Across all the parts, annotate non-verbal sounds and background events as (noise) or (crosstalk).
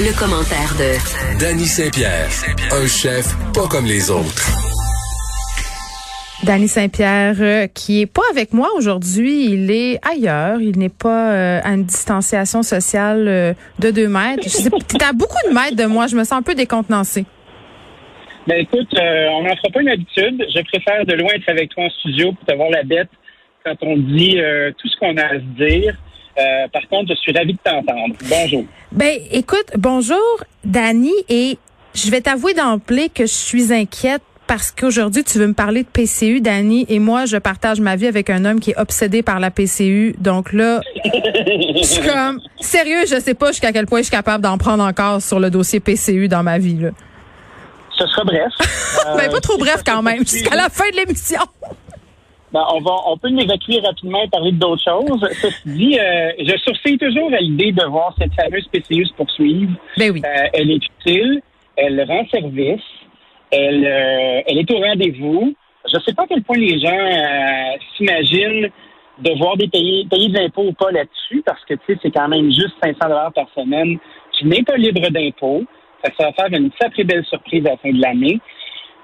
Le, commentaire de Danny Saint-Pierre, un chef pas comme les autres. Danny Saint-Pierre, euh, qui est pas avec moi aujourd'hui, il est ailleurs. Il n'est pas euh, à une distanciation sociale euh, de deux mètres. Tu es à beaucoup de mètres de moi. Je me sens un peu décontenancée. Ben écoute, on n'en fera pas une habitude. Je préfère de loin être avec toi en studio pour te voir la bête quand on dit tout ce qu'on a à se dire. Euh, par contre, je suis ravi de t'entendre. Bonjour. Ben, écoute, bonjour, Dani, et je vais t'avouer d'emblée que je suis inquiète parce qu'aujourd'hui, tu veux me parler de PCU, Dani, et moi, je partage ma vie avec un homme qui est obsédé par la PCU. Donc là, je suis comme, sérieux, je sais pas jusqu'à quel point je suis capable d'en prendre encore sur le dossier PCU dans ma vie, là. Ce sera bref. (laughs) ben, pas trop bref quand même, jusqu'à la fin de l'émission. Ben, on va, on peut l'évacuer rapidement et parler d'autres choses. Ceci dit, euh, je sourcille toujours à l'idée de voir cette fameuse PCU se poursuivre. Ben oui. Euh, elle est utile, elle rend service, elle, euh, elle est au rendez-vous. Je ne sais pas à quel point les gens s'imaginent devoir des payer, payer de l'impôt ou pas là-dessus, parce que tu sais, c'est quand même juste 500 dollars par semaine. Tu n'es pas libre d'impôt. Ça, ça va faire une sacrée belle surprise à la fin de l'année.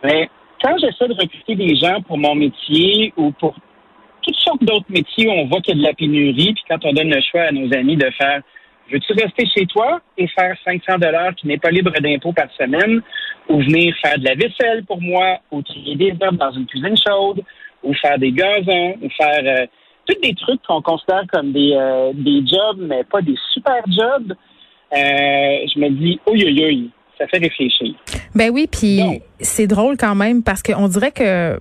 Mais quand j'essaie de recruter des gens pour mon métier ou pour toutes sortes d'autres métiers où on voit qu'il y a de la pénurie, puis quand on donne le choix à nos amis de faire veux-tu rester chez toi et faire 500 dollars qui n'est pas libre d'impôt par semaine, ou venir faire de la vaisselle pour moi, ou trier des herbes dans une cuisine chaude, ou faire des gazons, ou faire euh, tous des trucs qu'on considère comme des, euh, des jobs, mais pas des super jobs. Euh, je me dis, oui, ça fait réfléchir. Ben oui, puis c'est drôle quand même parce qu'on dirait que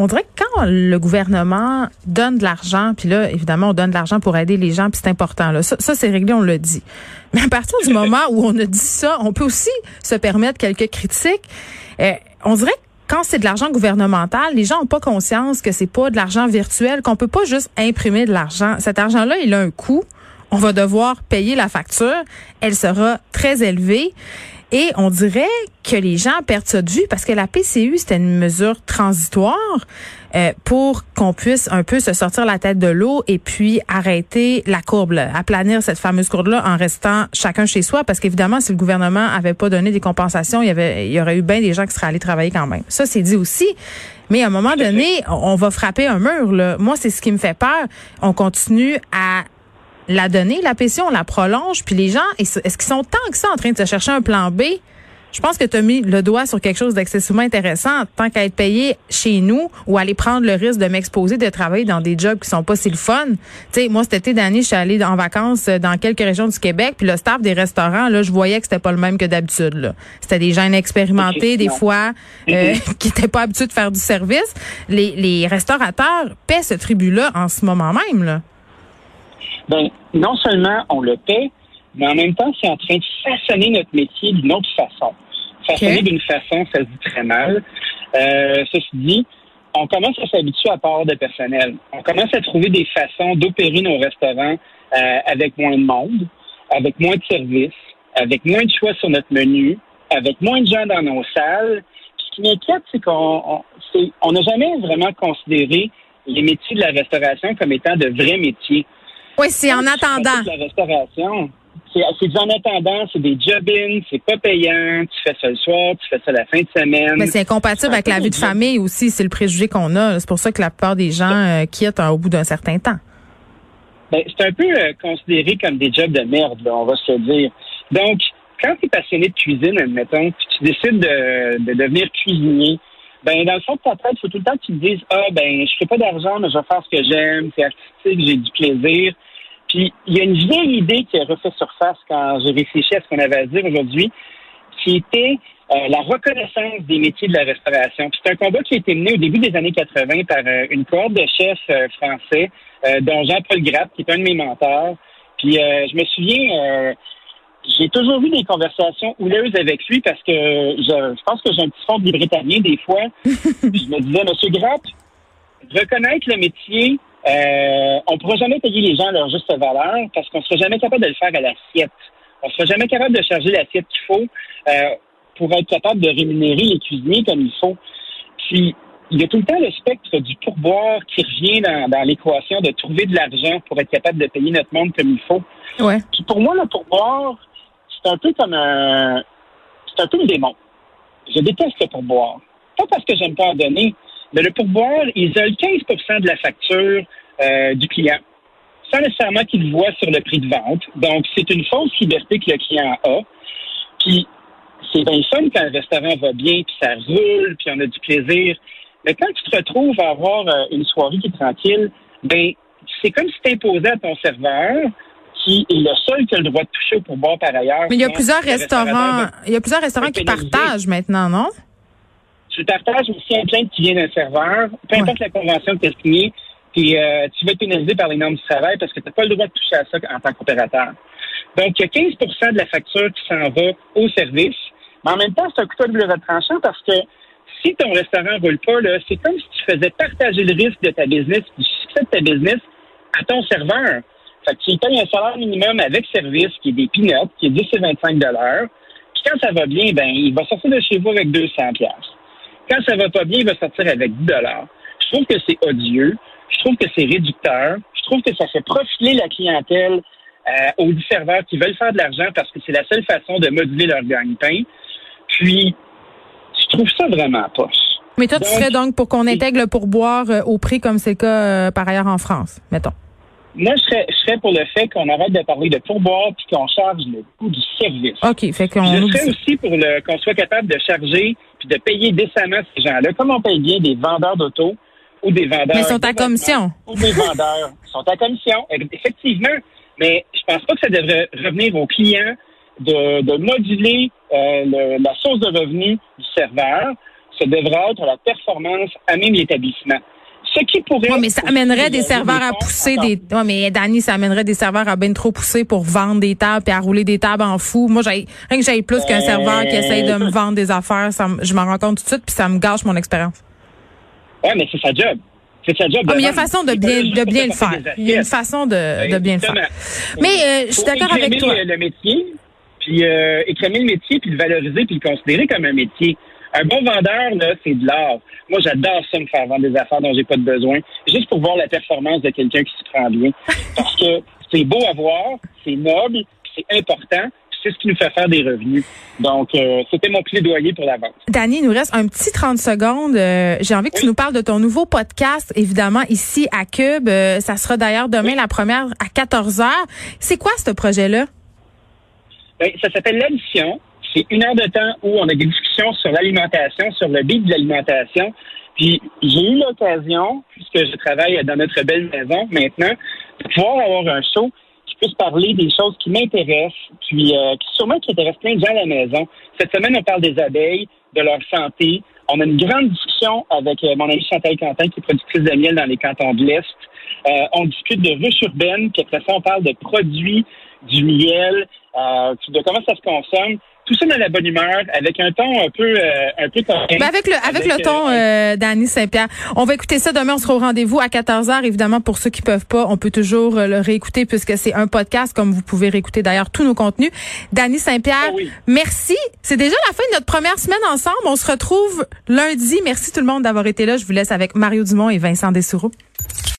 on dirait que quand le gouvernement donne de l'argent, puis là, évidemment, on donne de l'argent pour aider les gens, puis c'est important. Là. Ça, c'est réglé, on le dit. Mais à partir du (laughs) moment où on a dit ça, on peut aussi se permettre quelques critiques. Euh, on dirait que quand c'est de l'argent gouvernemental, les gens n'ont pas conscience que c'est pas de l'argent virtuel, qu'on peut pas juste imprimer de l'argent. Cet argent-là, il a un coût. On va devoir payer la facture. Elle sera très élevée. Et on dirait que les gens perdent ça de vue parce que la PCU, c'était une mesure transitoire euh, pour qu'on puisse un peu se sortir la tête de l'eau et puis arrêter la courbe, là, aplanir cette fameuse courbe-là en restant chacun chez soi. Parce qu'évidemment, si le gouvernement avait pas donné des compensations, il y, avait, il y aurait eu bien des gens qui seraient allés travailler quand même. Ça, c'est dit aussi. Mais à un moment donné, on va frapper un mur. Là. Moi, c'est ce qui me fait peur. On continue à la donner, la PCU, on la prolonge, puis les gens, est-ce qu'ils sont tant que ça en train de se chercher un plan B? Je pense que tu as mis le doigt sur quelque chose d'excessivement intéressant. Tant qu'à être payé chez nous ou aller prendre le risque de m'exposer, de travailler dans des jobs qui sont pas si le fun. Tu sais, moi, cet été dernier, je suis allée en vacances dans quelques régions du Québec, puis le staff des restaurants, là, je voyais que c'était pas le même que d'habitude. C'était des gens inexpérimentés, des fois, euh, (laughs) qui étaient pas habitués de faire du service. Les, les restaurateurs paient ce tribut-là en ce moment même, là ben, non seulement on le paie, mais en même temps, c'est en train de façonner notre métier d'une autre façon. Façonner d'une façon, ça se dit très mal. Euh, ceci dit, on commence à s'habituer à part de personnel. On commence à trouver des façons d'opérer nos restaurants euh, avec moins de monde, avec moins de services, avec moins de choix sur notre menu, avec moins de gens dans nos salles. ce qui m'inquiète, c'est qu'on on n'a jamais vraiment considéré les métiers de la restauration comme étant de vrais métiers. Oui, c'est en attendant. La restauration. C'est en attendant, c'est des job-ins, c'est pas payant, tu fais ça le soir, tu fais ça la fin de semaine. Mais c'est incompatible avec la vie de famille aussi, c'est le préjugé qu'on a. C'est pour ça que la plupart des gens euh, quittent au bout d'un certain temps. Ben, c'est un peu euh, considéré comme des jobs de merde, on va se dire. Donc, quand tu es passionné de cuisine, admettons, puis tu décides de, de devenir cuisinier, ben dans le fond de ta tête, il faut tout le temps que tu te dises Ah ben je fais pas d'argent, mais je vais faire ce que j'aime, c'est artistique, j'ai du plaisir. Puis il y a une vieille idée qui a refait surface quand j'ai réfléchi à ce qu'on avait à dire aujourd'hui, qui était euh, la reconnaissance des métiers de la restauration. c'est un combat qui a été mené au début des années 80 par euh, une cohorte de chefs euh, français, dont Jean-Paul Grappe, qui est un de mes mentors, Puis euh, je me souviens, euh, j'ai toujours eu des conversations houleuses avec lui parce que je, je pense que j'ai un petit fond de librétarien des fois. (laughs) Puis je me disais, Monsieur Grapp, reconnaître le métier, euh, on ne pourra jamais payer les gens leur juste valeur parce qu'on ne sera jamais capable de le faire à l'assiette. On ne sera jamais capable de charger l'assiette qu'il faut euh, pour être capable de rémunérer les cuisiniers comme il faut. Puis, il y a tout le temps le spectre du pourboire qui revient dans, dans l'équation de trouver de l'argent pour être capable de payer notre monde comme il faut. Ouais. Puis pour moi, le pourboire, c'est un peu comme un... C'est un peu le démon. Je déteste le pourboire. Pas parce que j'aime pas en donner, mais le pourboire, isole 15% de la facture euh, du client, sans nécessairement qu'il le voit sur le prix de vente. Donc, c'est une fausse liberté que le client a. Puis, c'est bien fun quand un restaurant va bien, puis ça roule, puis on a du plaisir. Mais quand tu te retrouves à avoir euh, une soirée qui est tranquille, ben c'est comme si tu imposais à ton serveur, qui est le seul qui a le droit de toucher au pourboire par ailleurs. Mais il y a plusieurs le restaurants, il y a plusieurs restaurants qui partagent maintenant, non? Tu partages aussi un plainte qui vient d'un serveur, peu importe la convention que tu as signée, puis euh, tu vas être pénalisé par les normes du travail parce que tu n'as pas le droit de toucher à ça en tant qu'opérateur. Donc, il y a 15% de la facture qui s'en va au service, mais en même temps, c'est un couteau de double tranchant parce que si ton restaurant roule pas, c'est comme si tu faisais partager le risque de ta business, du succès de ta business à ton serveur. Fait que tu lui payes un salaire minimum avec service qui est des peanuts, qui est 10 et 25 Puis quand ça va bien, ben, il va sortir de chez vous avec 200 pièces. Quand ça va pas bien, il va sortir avec 10 Je trouve que c'est odieux. Je trouve que c'est réducteur. Je trouve que ça fait profiler la clientèle euh, aux serveurs qui veulent faire de l'argent parce que c'est la seule façon de moduler leur gagne-pain. Puis, je trouve ça vraiment poche. Mais toi, tu serais donc pour qu'on intègre le pourboire euh, au prix comme c'est le cas euh, par ailleurs en France, mettons. Moi, je serais, je serais pour le fait qu'on arrête de parler de pourboire puis qu'on charge le coût du service. OK, fait qu'on Je serais aussi pour le qu'on soit capable de charger puis de payer décemment ces gens-là, comme on paye bien des vendeurs d'auto ou des vendeurs. Mais ils sont à commission. Ou des vendeurs Ils sont à commission, effectivement. Mais je pense pas que ça devrait revenir aux clients de, de moduler euh, le- la source de revenus du serveur. Ça devrait être la performance à même l'établissement. Ce qui pourrait. Ouais, mais ça amènerait des serveurs à pousser des. Ouais, mais Dani, ça amènerait des serveurs à ben trop pousser pour vendre des tables et à rouler des tables en fou. Moi, j'ai rien que j'aille plus qu'un Euh, serveur qui essaye de me vendre des affaires. Ça je m'en rends compte tout de suite, puis ça me gâche mon expérience. Ouais, mais c'est sa job. C'est sa job. Ah, mais il y a vendre. façon de bien, de bien le faire. Il y a une façon de, de bien le faire. Mais euh, je suis d'accord avec toi. Le, le métier, puis euh, écrémer le métier, puis le valoriser, puis le considérer comme un métier. Un bon vendeur, là, c'est de l'art. Moi, j'adore ça, me faire vendre des affaires dont j'ai pas de besoin, juste pour voir la performance de quelqu'un qui se prend bien. (laughs) Parce que c'est beau à voir, c'est noble, c'est important, c'est ce qui nous fait faire des revenus. Donc, euh, c'était mon plaidoyer pour la vente. Dani, il nous reste un petit 30 secondes. Euh, J'ai envie que tu nous parles de ton nouveau podcast, évidemment, ici à Cube. Euh, ça sera d'ailleurs demain la première à 14 heures. C'est quoi ce projet-là? Ben, ça s'appelle l'addition. C'est une heure de temps où on a des discussions sur l'alimentation, sur le beat de l'alimentation. Puis j'ai eu l'occasion, puisque je travaille dans notre belle maison maintenant, de pouvoir avoir un show qui puisse parler des choses qui m'intéressent, puis euh, qui sûrement qui intéressent plein de gens à la maison. Cette semaine, on parle des abeilles, de leur santé. On a une grande discussion avec euh, mon ami Chantal Quentin, qui est productrice de miel dans les cantons de l'Est. Euh, on discute de ruches urbaines, puis après ça, on parle de produits, du miel, euh, de comment ça se consomme. Tout ça dans la bonne humeur, avec un ton un peu, euh, un peu. Ben avec le avec, Avec, le ton euh, euh, Dani Saint-Pierre. On va écouter ça demain, on sera au rendez-vous à 14h évidemment pour ceux qui peuvent pas, on peut toujours euh, le réécouter puisque c'est un podcast comme vous pouvez réécouter d'ailleurs tous nos contenus. Dani Saint-Pierre, oui. merci. C'est déjà la fin de notre première semaine ensemble. On se retrouve lundi. Merci tout le monde d'avoir été là. Je vous laisse avec Mario Dumont et Vincent Dessoureau.